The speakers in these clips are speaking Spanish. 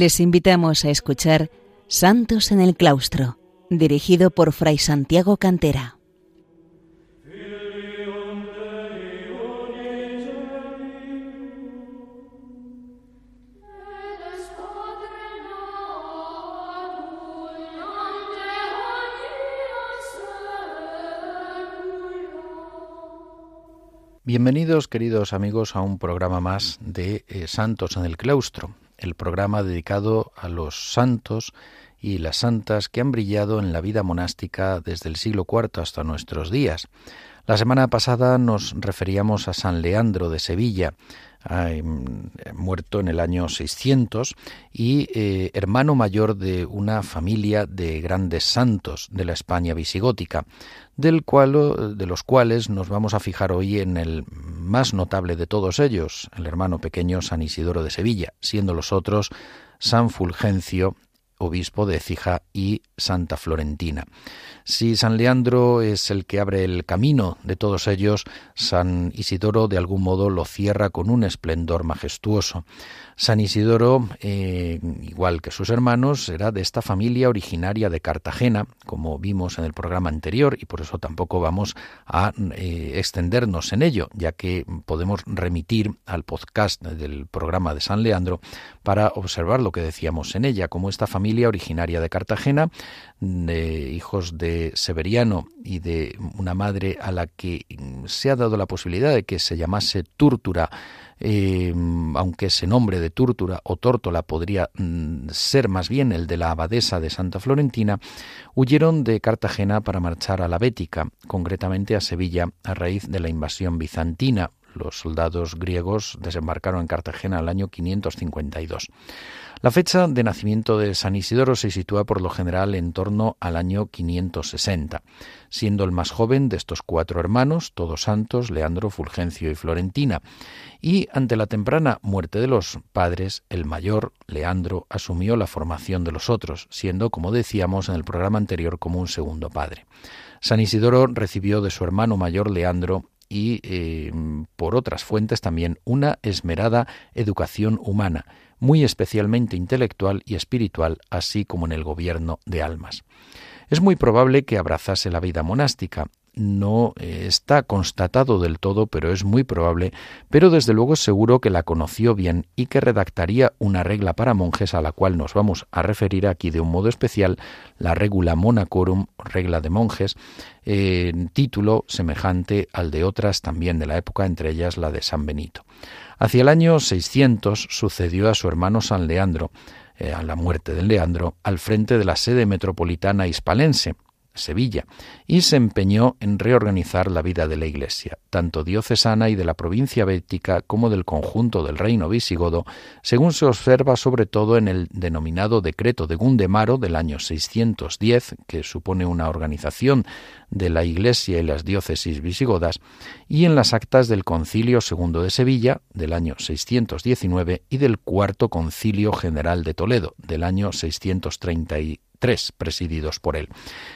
Les invitamos a escuchar Santos en el Claustro, dirigido por Fray Santiago Cantera. Bienvenidos, queridos amigos, a un programa más de eh, Santos en el Claustro, el programa dedicado a los santos y las santas que han brillado en la vida monástica desde el siglo IV hasta nuestros días. La semana pasada nos referíamos a San Leandro de Sevilla, muerto en el año 600 y eh, hermano mayor de una familia de grandes santos de la España visigótica, del cual, de los cuales nos vamos a fijar hoy en el más notable de todos ellos, el hermano pequeño San Isidoro de Sevilla, siendo los otros San Fulgencio obispo de Écija y Santa Florentina. Si San Leandro es el que abre el camino de todos ellos, San Isidoro de algún modo lo cierra con un esplendor majestuoso. San Isidoro, eh, igual que sus hermanos, era de esta familia originaria de Cartagena, como vimos en el programa anterior, y por eso tampoco vamos a eh, extendernos en ello, ya que podemos remitir al podcast del programa de San Leandro para observar lo que decíamos en ella, como esta familia originaria de Cartagena, de hijos de Severiano y de una madre a la que se ha dado la posibilidad de que se llamase Túrtura, eh, aunque ese nombre de Túrtura o Tórtola podría mm, ser más bien el de la abadesa de Santa Florentina, huyeron de Cartagena para marchar a la Bética, concretamente a Sevilla, a raíz de la invasión bizantina. Los soldados griegos desembarcaron en Cartagena el año 552. La fecha de nacimiento de San Isidoro se sitúa por lo general en torno al año 560, siendo el más joven de estos cuatro hermanos, todos santos, Leandro, Fulgencio y Florentina, y ante la temprana muerte de los padres, el mayor, Leandro, asumió la formación de los otros, siendo, como decíamos en el programa anterior, como un segundo padre. San Isidoro recibió de su hermano mayor, Leandro, y eh, por otras fuentes también una esmerada educación humana, muy especialmente intelectual y espiritual, así como en el gobierno de almas. Es muy probable que abrazase la vida monástica. No eh, está constatado del todo, pero es muy probable, pero desde luego seguro que la conoció bien y que redactaría una regla para monjes a la cual nos vamos a referir aquí de un modo especial, la Regula Monacorum, regla de monjes, en título semejante al de otras también de la época, entre ellas la de San Benito. Hacia el año 600 sucedió a su hermano San Leandro, eh, a la muerte de Leandro, al frente de la sede metropolitana hispalense, Sevilla, y se empeñó en reorganizar la vida de la Iglesia, tanto diocesana y de la provincia bética como del conjunto del reino visigodo, según se observa sobre todo en el denominado Decreto de Gundemaro del año 610, que supone una organización de la Iglesia y las diócesis visigodas, y en las actas del Concilio II de Sevilla del año 619 y del Cuarto Concilio General de Toledo del año 633 tres presididos por él.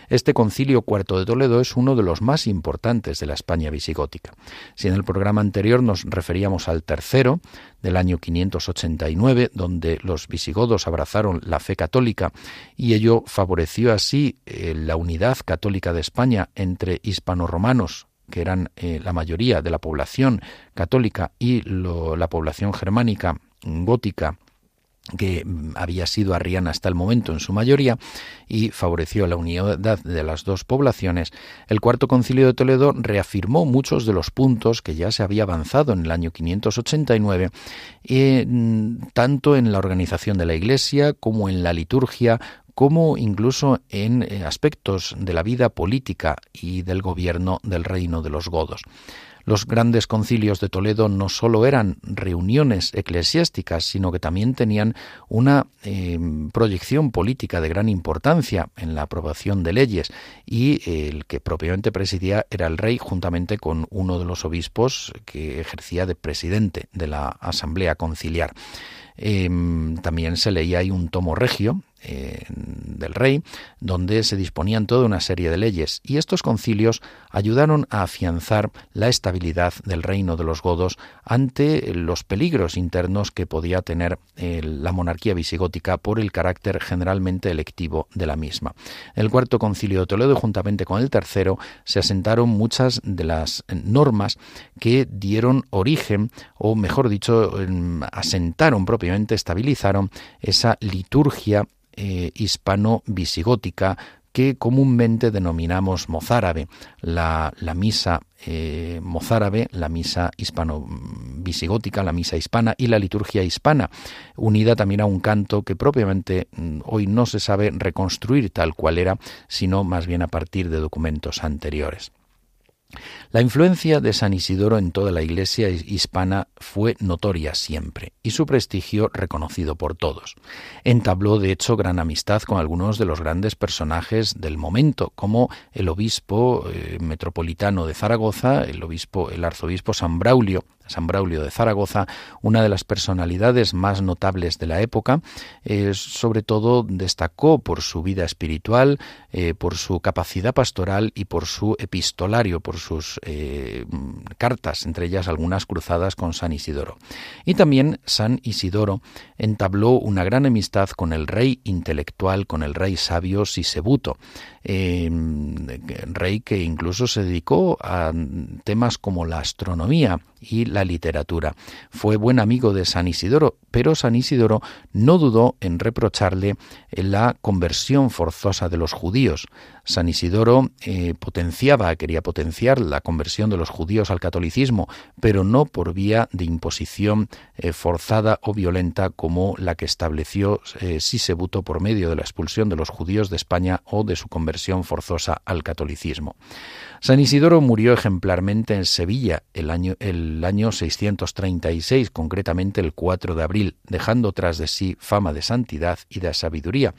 Este concilio cuarto de Toledo es uno de los más importantes de la España visigótica. Si en el programa anterior nos referíamos al tercero, del año 589, donde los visigodos abrazaron la fe católica y ello favoreció así eh, la unidad católica de España entre hispanoromanos que eran eh, la mayoría de la población católica y la población germánica gótica que había sido arriana hasta el momento en su mayoría y favoreció la unidad de las dos poblaciones, el cuarto concilio de Toledo reafirmó muchos de los puntos que ya se había avanzado en el año 589, mm, tanto en la organización de la Iglesia como en la liturgia, como incluso en eh, aspectos de la vida política y del gobierno del reino de los godos. Los grandes concilios de Toledo no sólo eran reuniones eclesiásticas, sino que también tenían una eh, proyección política de gran importancia en la aprobación de leyes y el que propiamente presidía era el rey juntamente con uno de los obispos que ejercía de presidente de la Asamblea Conciliar. Em, también se leía ahí un tomo regio, del rey, donde se disponían toda una serie de leyes, y estos concilios ayudaron a afianzar la estabilidad del reino de los godos ante los peligros internos que podía tener eh, la monarquía visigótica por el carácter generalmente electivo de la misma. El cuarto concilio de Toledo, juntamente con el tercero, se asentaron muchas de las normas que dieron origen, o mejor dicho, asentaron propiamente, estabilizaron esa liturgia eh, hispano-visigótica que comúnmente denominamos mozárabe, la, misa eh, mozárabe, la misa hispano-visigótica, la misa hispana y la liturgia hispana, unida también a un canto que propiamente mm, hoy no se sabe reconstruir tal cual era, sino más bien a partir de documentos anteriores. La influencia de San Isidoro en toda la Iglesia hispana fue notoria siempre y su prestigio reconocido por todos. Entabló, de hecho, gran amistad con algunos de los grandes personajes del momento, como el obispo eh, metropolitano de Zaragoza, el obispo, el arzobispo San Braulio, San Braulio de Zaragoza, una de las personalidades más notables de la época, eh, sobre todo destacó por su vida espiritual, eh, por su capacidad pastoral y por su epistolario, por sus eh, cartas, entre ellas algunas cruzadas con San Isidoro. Y también San Isidoro entabló una gran amistad con el rey intelectual, con el rey sabio Sisebuto, rey que incluso se dedicó a temas como la astronomía y la literatura. Fue buen amigo de San Isidoro, pero San Isidoro no dudó en reprocharle la conversión forzosa de los judíos. San Isidoro eh, potenciaba, quería potenciar la conversión de los judíos al catolicismo, pero no por vía de imposición eh, forzada o violenta como la que estableció eh, Sisebuto por medio de la expulsión de los judíos de España o de su conversión forzosa al catolicismo. San Isidoro murió ejemplarmente en Sevilla el año, el año 636, concretamente el 4 de abril, dejando tras de sí fama de santidad y de sabiduría,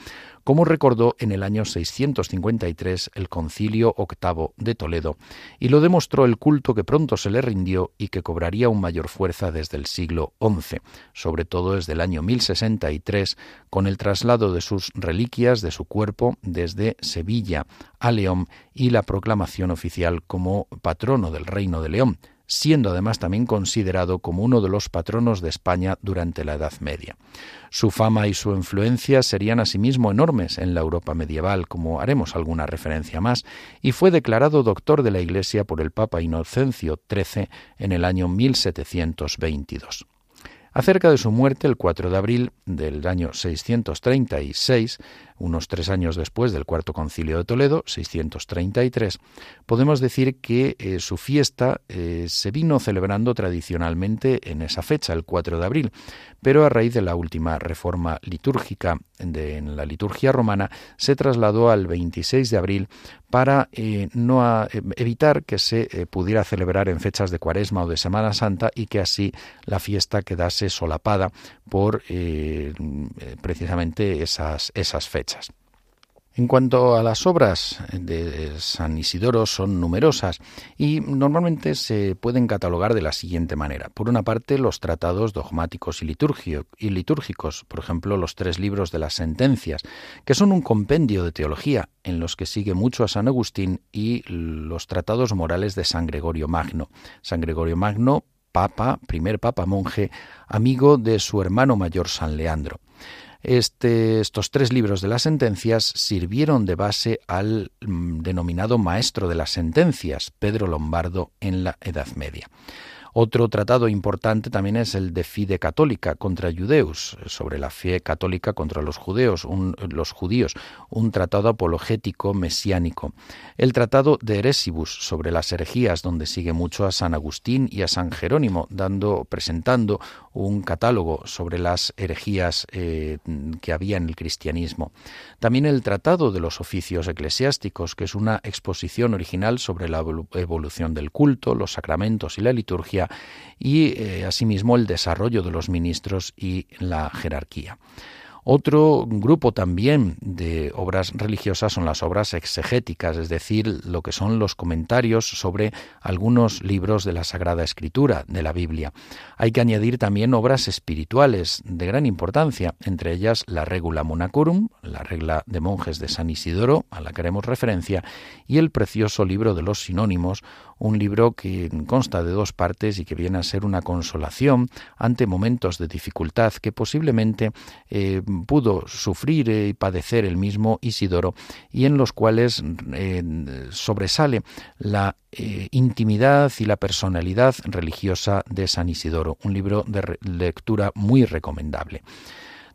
como recordó en el año 653 el concilio octavo de Toledo, y lo demostró el culto que pronto se le rindió y que cobraría un mayor fuerza desde el siglo XI, sobre todo desde el año 1063, con el traslado de sus reliquias de su cuerpo desde Sevilla a León y la proclamación oficial como patrono del Reino de León, siendo además también considerado como uno de los patronos de España durante la Edad Media. Su fama y su influencia serían asimismo enormes en la Europa medieval, como haremos alguna referencia más, y fue declarado doctor de la Iglesia por el Papa Inocencio XIII en el año 1722. Acerca de su muerte, el 4 de abril del año 636, unos tres años después del Cuarto Concilio de Toledo, 633, podemos decir que eh, su fiesta eh, se vino celebrando tradicionalmente en esa fecha, el 4 de abril, pero a raíz de la última reforma litúrgica de, en la liturgia romana, se trasladó al 26 de abril para eh, no evitar que se pudiera celebrar en fechas de Cuaresma o de Semana Santa y que así la fiesta quedase solapada por precisamente esas, esas fechas. En cuanto a las obras de San Isidoro son numerosas y normalmente se pueden catalogar de la siguiente manera. Por una parte, los tratados dogmáticos y, y, litúrgicos, por ejemplo, los tres libros de las sentencias, que son un compendio de teología en los que sigue mucho a San Agustín y los tratados morales de San Gregorio Magno. San Gregorio Magno, papa, primer papa monje, amigo de su hermano mayor San Leandro. Este, estos tres libros de las sentencias sirvieron de base al mm, denominado maestro de las sentencias, Pedro Lombardo, en la Edad Media. Otro tratado importante también es el de Fide Católica contra Judeus, sobre la fe católica contra los judíos, un, tratado apologético mesiánico. El tratado de Eresibus sobre las herejías, donde sigue mucho a San Agustín y a San Jerónimo, dando, presentando un catálogo sobre las herejías eh, que había en el cristianismo. También el Tratado de los Oficios Eclesiásticos, que es una exposición original sobre la evolución del culto, los sacramentos y la liturgia, y eh, asimismo el desarrollo de los ministros y la jerarquía. Otro grupo también de obras religiosas son las obras exegéticas, es decir, lo que son los comentarios sobre algunos libros de la Sagrada Escritura, de la Biblia. Hay que añadir también obras espirituales de gran importancia, entre ellas la Regula Monacorum, la regla de monjes de San Isidoro, a la que haremos referencia, y el precioso libro de los sinónimos, un libro que consta de dos partes y que viene a ser una consolación ante momentos de dificultad que posiblemente eh, pudo sufrir y padecer el mismo Isidoro y en los cuales eh, sobresale la eh, intimidad y la personalidad religiosa de San Isidoro, un libro de lectura muy recomendable.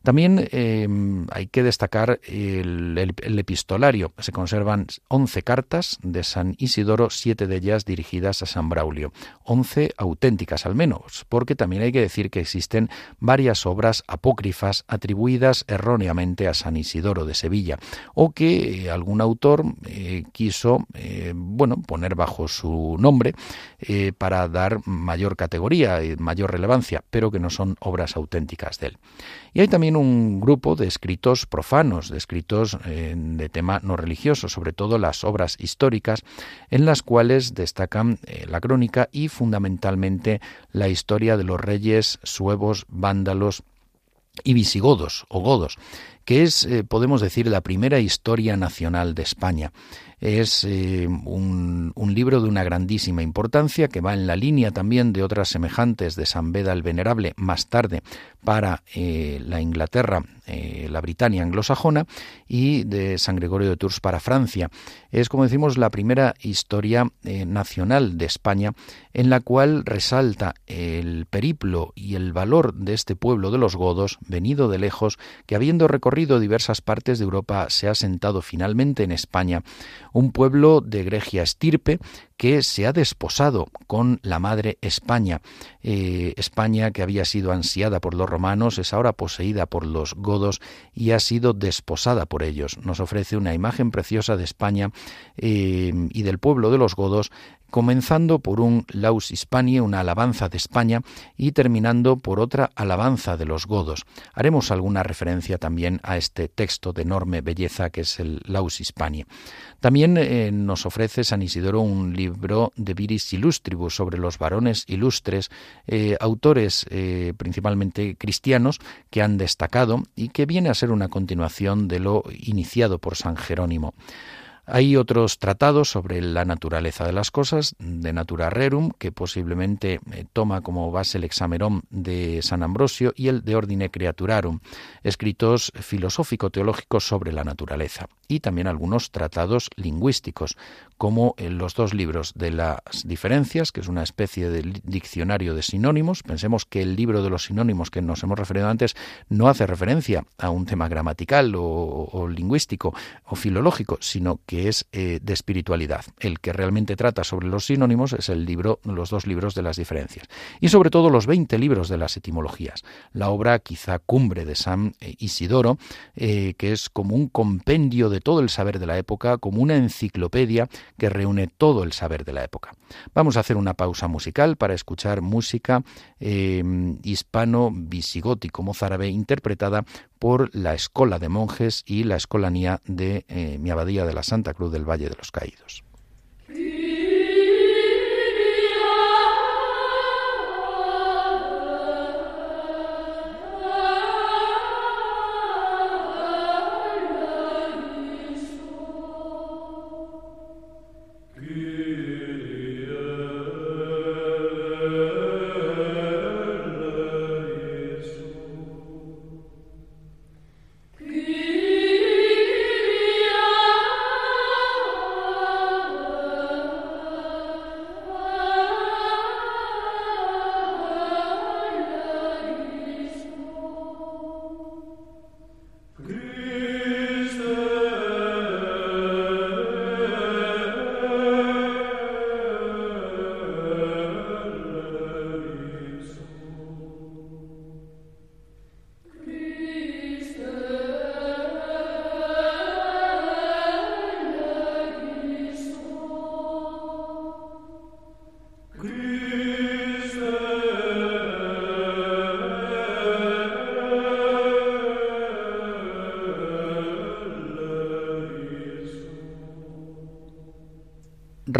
También em, hay que destacar el, epistolario. Se conservan 11 cartas de San Isidoro, siete de ellas dirigidas a San Braulio. 11 auténticas al menos, porque también hay que decir que existen varias obras apócrifas atribuidas erróneamente a San Isidoro de Sevilla, o que eh, algún autor eh, quiso eh, bueno, poner bajo su nombre para dar mayor categoría y mayor relevancia, pero que no son obras auténticas de él. Y hay también un grupo de escritos profanos, de escritos eh, de tema no religioso, sobre todo las obras históricas, en las cuales destacan eh, la crónica y fundamentalmente la historia de los reyes suevos, vándalos y visigodos o godos, que es, eh, podemos decir, la primera historia nacional de España. Es un, un, libro de una grandísima importancia que va en la línea también de otras semejantes de San Beda el Venerable más tarde para eh, la Inglaterra, eh, la Britania anglosajona, y de San Gregorio de Tours para Francia. Es, como decimos, la primera historia eh, nacional de España en la cual resalta el periplo y el valor de este pueblo de los godos, venido de lejos, que habiendo recorrido diversas partes de Europa se ha sentado finalmente en España, un pueblo de egregia estirpe que se ha desposado con la madre España. Eh, España, que había sido ansiada por los romanos, es ahora poseída por los godos y ha sido desposada por ellos. Nos ofrece una imagen preciosa de España eh, y del pueblo de los godos comenzando por un Laus Hispanie, una alabanza de España, y terminando por otra alabanza de los godos. Haremos alguna referencia también a este texto de enorme belleza que es el Laus Hispanie. También eh, nos ofrece San Isidoro un libro de Viris Illustribus sobre los varones ilustres, eh, autores eh, principalmente cristianos que han destacado y que viene a ser una continuación de lo iniciado por San Jerónimo. Hay otros tratados sobre la naturaleza de las cosas, de Natura Rerum, que posiblemente eh, toma como base el Examerón de San Ambrosio y el de Ordine Creaturarum, escritos filosófico-teológicos sobre la naturaleza, y también algunos tratados lingüísticos, como en los dos libros de las diferencias, que es una especie de diccionario de sinónimos. Pensemos que el libro de los sinónimos que nos hemos referido antes no hace referencia a un tema gramatical o lingüístico o filológico, sino que es eh, de espiritualidad. El que realmente trata sobre los sinónimos es el libro, los dos libros de las diferencias. Y sobre todo los 20 libros de las etimologías. La obra quizá cumbre de San eh, Isidoro, eh, que es como un compendio de todo el saber de la época, como una enciclopedia que reúne todo el saber de la época. Vamos a hacer una pausa musical para escuchar música hispano-visigótico mozárabe interpretada por la Escola de Monjes y la Escolanía de mi Abadía de la Santa Cruz del Valle de los Caídos.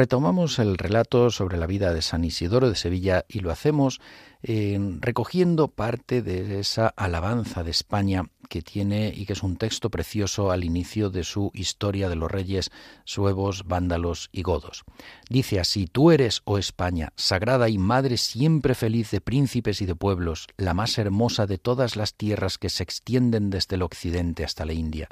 Retomamos el relato sobre la vida de San Isidoro de Sevilla y lo hacemos recogiendo parte de esa alabanza de España que tiene y que es un texto precioso al inicio de su historia de los reyes suevos, vándalos y godos. Dice así, Tú eres, oh España, sagrada y madre siempre feliz de príncipes y de pueblos, la más hermosa de todas las tierras que se extienden desde el occidente hasta la India.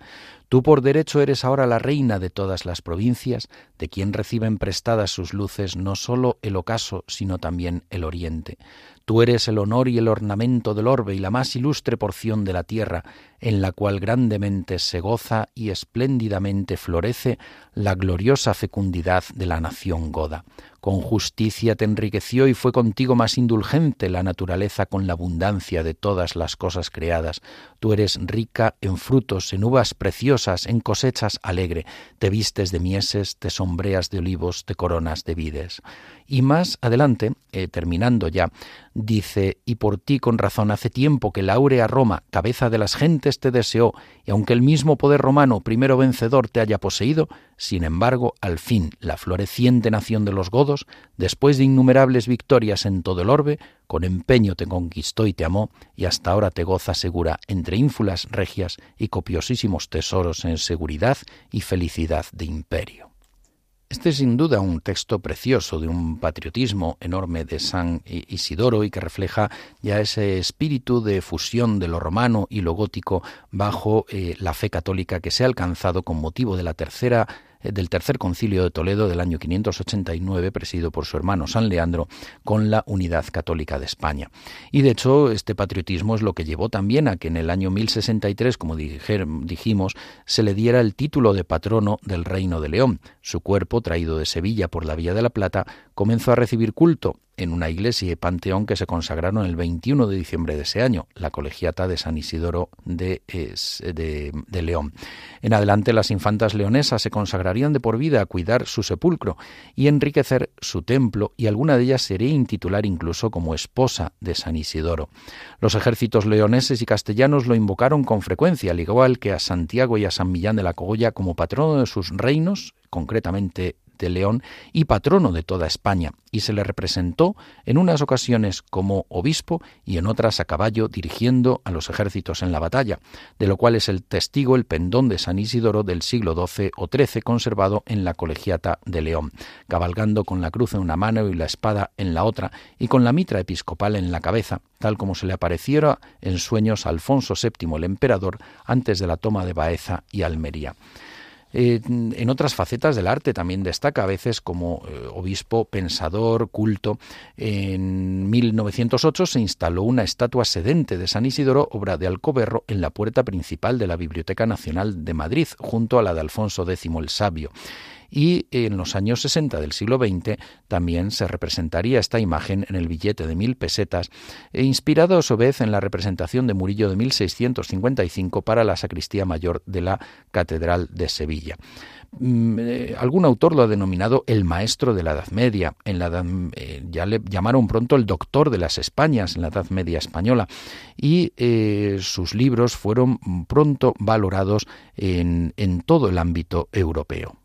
Tú por derecho eres ahora la reina de todas las provincias, de quien reciben prestadas sus luces no sólo el ocaso, sino también el oriente. Tú eres el honor y el ornamento del orbe y la más ilustre porción de la tierra, en la cual grandemente se goza y espléndidamente florece la gloriosa fecundidad de la nación goda. Con justicia te enriqueció y fue contigo más indulgente la naturaleza con la abundancia de todas las cosas creadas. Tú eres rica en frutos, en uvas preciosas, en cosechas alegre. Te vistes de mieses, te sombreas de olivos, te coronas de vides. Y más adelante, eh, terminando ya, dice, y por ti con razón hace tiempo que la áurea Roma, cabeza de las gentes, te deseó, y aunque el mismo poder romano, primero vencedor, te haya poseído, sin embargo, al fin, la floreciente nación de los godos, después de innumerables victorias en todo el orbe, con empeño te conquistó y te amó, y hasta ahora te goza segura entre ínfulas regias y copiosísimos tesoros en seguridad y felicidad de imperio. Este es sin duda un texto precioso de un patriotismo enorme de San Isidoro y que refleja ya ese espíritu de fusión de lo romano y lo gótico bajo eh, la fe católica que se ha alcanzado con motivo de la tercera del tercer concilio de Toledo del año 589, presidido por su hermano San Leandro, con la unidad católica de España. Y de hecho, este patriotismo es lo que llevó también a que en el año 1063, como dijimos, se le diera el título de patrono del Reino de León. Su cuerpo, traído de Sevilla por la Vía de la Plata, comenzó a recibir culto en una iglesia y panteón que se consagraron el 21 de diciembre de ese año, la colegiata de San Isidoro de, de, León. En adelante las infantas leonesas se consagrarían de por vida a cuidar su sepulcro y enriquecer su templo y alguna de ellas sería intitular incluso como esposa de San Isidoro. Los ejércitos leoneses y castellanos lo invocaron con frecuencia, al igual que a Santiago y a San Millán de la Cogolla como patrono de sus reinos, concretamente de León y patrono de toda España, y se le representó en unas ocasiones como obispo y en otras a caballo dirigiendo a los ejércitos en la batalla, de lo cual es el testigo el pendón de San Isidoro del siglo XII o XIII conservado en la colegiata de León, cabalgando con la cruz en una mano y la espada en la otra, y con la mitra episcopal en la cabeza, tal como se le apareciera en sueños a Alfonso VII el emperador antes de la toma de Baeza y Almería. Eh, en otras facetas del arte también destaca a veces como eh, obispo, pensador, culto. En 1908 se instaló una estatua sedente de San Isidoro, obra de Alcoberro, en la puerta principal de la Biblioteca Nacional de Madrid, junto a la de Alfonso X el Sabio y en los años 60 del siglo XX también se representaría esta imagen en el billete de mil pesetas, e inspirado a su vez en la representación de Murillo de 1655 para la sacristía mayor de la Catedral de Sevilla. Mm, eh, algún autor lo ha denominado el maestro de la Edad Media. En la eh, ya le llamaron pronto el doctor de las Españas en la Edad Media española y eh, sus libros fueron pronto valorados en todo el ámbito europeo.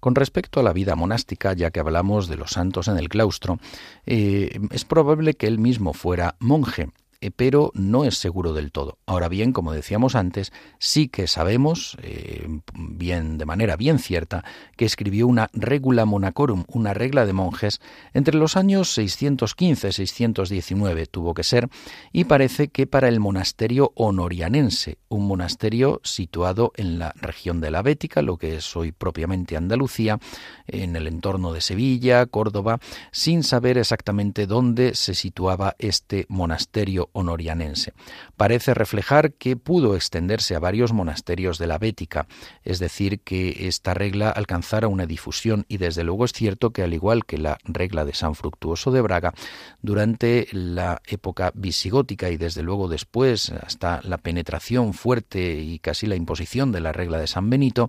Con respecto a la vida monástica, ya que hablamos de los santos en el claustro, eh, es probable que él mismo fuera monje, pero no es seguro del todo. Ahora bien, como decíamos antes, sí que sabemos, eh, bien de manera bien cierta, que escribió una regula monacorum, una regla de monjes, entre los años 615-619 tuvo que ser, y parece que para el monasterio honorianense, un monasterio situado en la región de la Bética, lo que es hoy propiamente Andalucía, en el entorno de Sevilla, Córdoba, sin saber exactamente dónde se situaba este monasterio honorianense. Parece reflejar que pudo extenderse a varios monasterios de la Bética, es decir, que esta regla alcanzara una difusión y desde luego es cierto que al igual que la regla de San Fructuoso de Braga, durante la época visigótica y desde luego después hasta la penetración fuerte y casi la imposición de la regla de San Benito,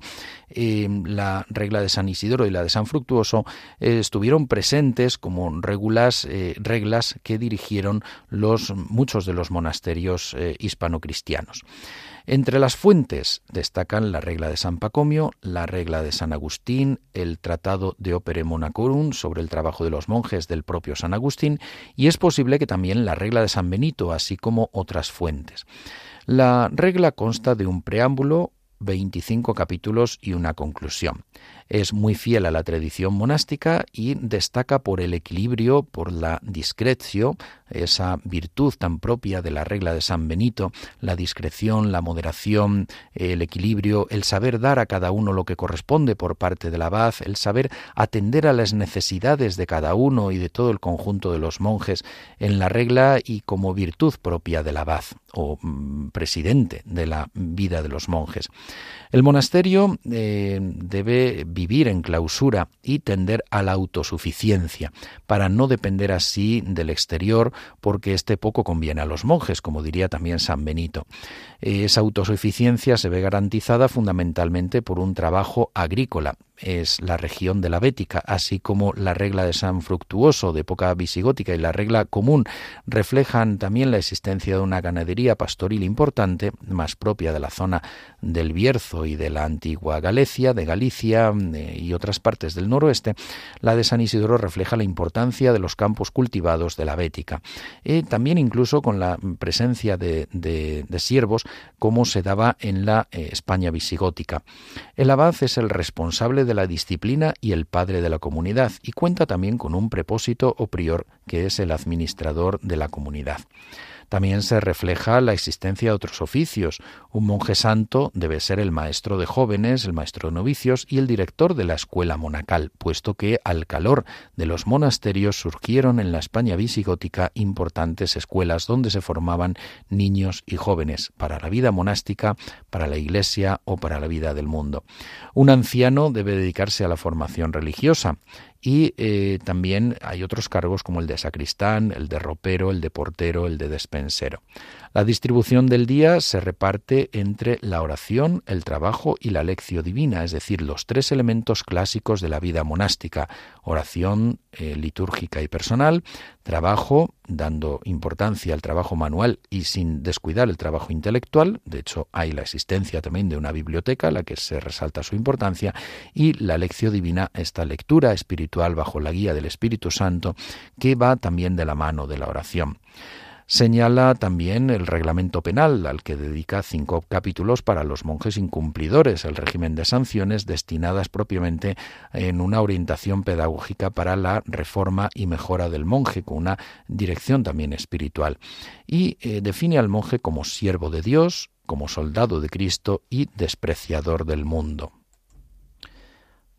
eh, la regla de San Isidoro y la de San Fructuoso eh, estuvieron presentes como eh, reglas que dirigieron los muchos de los monasterios hispanocristianos. Entre las fuentes destacan la regla de San Pacomio, la regla de San Agustín, el tratado de Opere Monacorum sobre el trabajo de los monjes del propio San Agustín y es posible que también la regla de San Benito, así como otras fuentes. La regla consta de un preámbulo, 25 capítulos y una conclusión. Es muy fiel a la tradición monástica y destaca por el equilibrio, por la discreción, esa virtud tan propia de la regla de San Benito, la discreción, la moderación, el equilibrio, el saber dar a cada uno lo que corresponde por parte del abad, el saber atender a las necesidades de cada uno y de todo el conjunto de los monjes en la regla y como virtud propia del abad o mm, presidente de la vida de los monjes. El monasterio eh, debe vivir en clausura y tender a la autosuficiencia, para no depender así del exterior, porque este poco conviene a los monjes, como diría también San Benito. Esa autosuficiencia se ve garantizada fundamentalmente por un trabajo agrícola, es la región de la Bética, así como la regla de San Fructuoso de época visigótica y la regla común reflejan también la existencia de una ganadería pastoril importante, más propia de la zona del Bierzo y de la antigua Galicia, de Galicia eh, y otras partes del noroeste, la de San Isidoro refleja la importancia de los campos cultivados de la Bética. y también incluso con la presencia de, siervos como se daba en la eh, España visigótica. El abad es el responsable de la disciplina y el padre de la comunidad, y cuenta también con un prepósito o prior que es el administrador de la comunidad. También se refleja la existencia de otros oficios. Un monje santo debe ser el maestro de jóvenes, el maestro de novicios y el director de la escuela monacal, puesto que al calor de los monasterios surgieron en la España visigótica importantes escuelas donde se formaban niños y jóvenes para la vida monástica, para la iglesia o para la vida del mundo. Un anciano debe dedicarse a la formación religiosa y eh, también hay otros cargos como el de sacristán, el de ropero, el de portero, el de despensero. La distribución del día se reparte entre la oración, el trabajo y la lección divina, es decir, los tres elementos clásicos de la vida monástica, oración eh, litúrgica y personal, trabajo, dando importancia al trabajo manual y sin descuidar el trabajo intelectual, de hecho hay la existencia también de una biblioteca a la que se resalta su importancia, y la lección divina, esta lectura espiritual bajo la guía del Espíritu Santo, que va también de la mano de la oración. Señala también el reglamento penal, al que dedica cinco capítulos para los monjes incumplidores, el régimen de sanciones destinadas propiamente en una orientación pedagógica para la reforma y mejora del monje, con una dirección también espiritual. Y eh, define al monje como siervo de Dios, como soldado de Cristo y despreciador del mundo.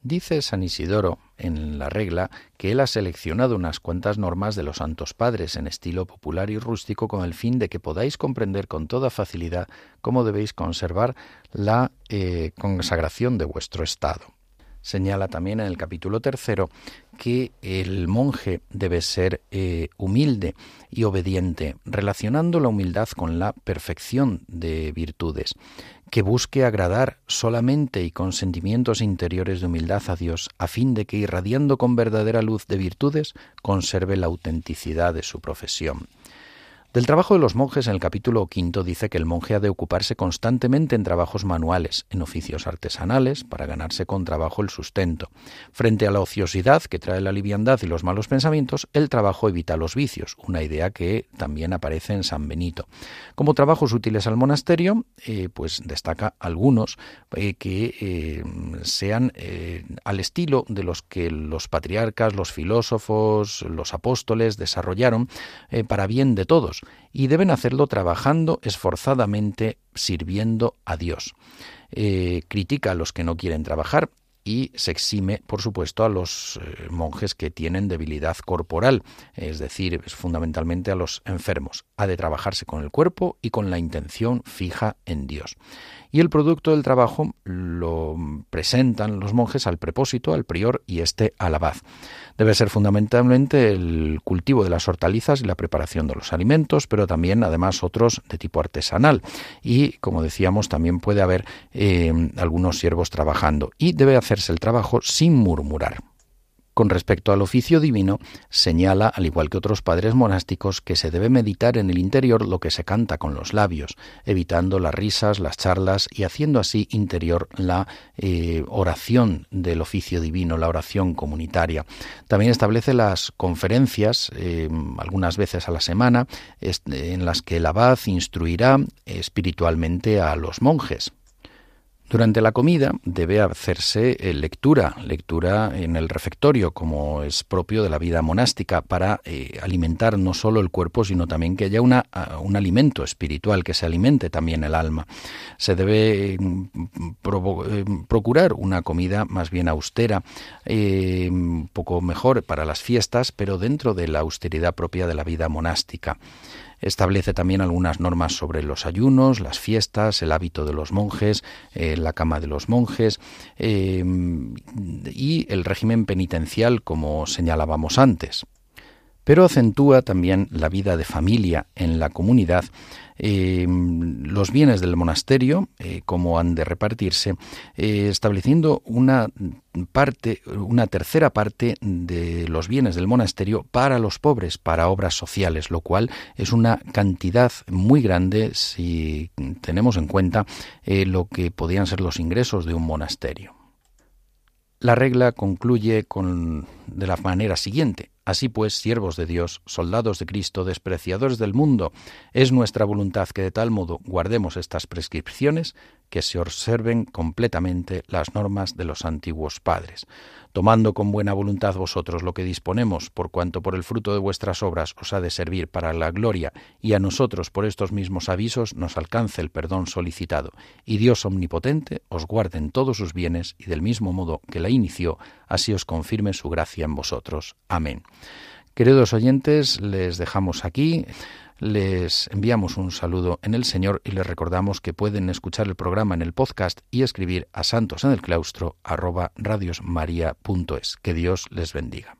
Dice San Isidoro en la regla que él ha seleccionado unas cuantas normas de los santos padres en estilo popular y rústico con el fin de que podáis comprender con toda facilidad cómo debéis conservar la eh, consagración de vuestro estado. Señala también en el capítulo tercero que el monje debe ser eh, humilde y obediente, relacionando la humildad con la perfección de virtudes que busque agradar solamente y con sentimientos interiores de humildad a Dios, a fin de que, irradiando con verdadera luz de virtudes, conserve la autenticidad de su profesión. Del trabajo de los monjes en el capítulo quinto dice que el monje ha de ocuparse constantemente en trabajos manuales, en oficios artesanales, para ganarse con trabajo el sustento. Frente a la ociosidad que trae la liviandad y los malos pensamientos, el trabajo evita los vicios, una idea que también aparece en San Benito. Como trabajos útiles al monasterio, eh, pues destaca algunos eh, que eh, sean al estilo de los que los patriarcas, los filósofos, los apóstoles desarrollaron para bien de todos y deben hacerlo trabajando esforzadamente sirviendo a Dios. Eh, critica a los que no quieren trabajar y se exime, por supuesto, a los eh, monjes que tienen debilidad corporal, es decir, fundamentalmente a los enfermos. Ha de trabajarse con el cuerpo y con la intención fija en Dios y el producto del trabajo lo presentan los monjes al prepósito, al prior y este al abad. Debe ser fundamentalmente el cultivo de las hortalizas y la preparación de los alimentos, pero también además otros de tipo artesanal. Y como decíamos, también puede haber eh, algunos siervos trabajando y debe hacerse el trabajo sin murmurar Con respecto al oficio divino, señala, al igual que otros padres monásticos, que se debe meditar en el interior lo que se canta con los labios, evitando las risas, las charlas y haciendo así interior la eh, oración del oficio divino, la oración comunitaria. También establece las conferencias, eh, algunas veces a la semana, en las que el abad instruirá espiritualmente a los monjes. Durante la comida debe hacerse eh, lectura, lectura en el refectorio, como es propio de la vida monástica, para eh, alimentar no solo el cuerpo, sino también que haya una, un alimento espiritual, que se alimente también el alma. Se debe mm, eh, procurar una comida más bien austera, un poco mejor para las fiestas, pero dentro de la austeridad propia de la vida monástica. Establece también algunas normas sobre los ayunos, las fiestas, el hábito de los monjes, eh, la cama de los monjes eh, y el régimen penitencial, como señalábamos antes. Pero acentúa también la vida de familia en la comunidad eh, los bienes del monasterio, eh, cómo han de repartirse, eh, estableciendo una parte, una tercera parte de los bienes del monasterio para los pobres, para obras sociales, lo cual es una cantidad muy grande si tenemos en cuenta lo que podían ser los ingresos de un monasterio. La regla concluye con, de la manera siguiente. Así pues, siervos de Dios, soldados de Cristo, despreciadores del mundo, es nuestra voluntad que de tal modo guardemos estas prescripciones que se observen completamente las normas de los antiguos padres, tomando con buena voluntad vosotros lo que disponemos, por cuanto por el fruto de vuestras obras os ha de servir para la gloria, y a nosotros por estos mismos avisos nos alcance el perdón solicitado, y Dios omnipotente os guarde en todos sus bienes, y del mismo modo que la inició, así os confirme su gracia en vosotros. Amén. Queridos oyentes, les dejamos aquí. Les enviamos un saludo en el Señor y les recordamos que pueden escuchar el programa en el podcast y escribir a santos en el claustro arroba radiosmaria.es. Que Dios les bendiga.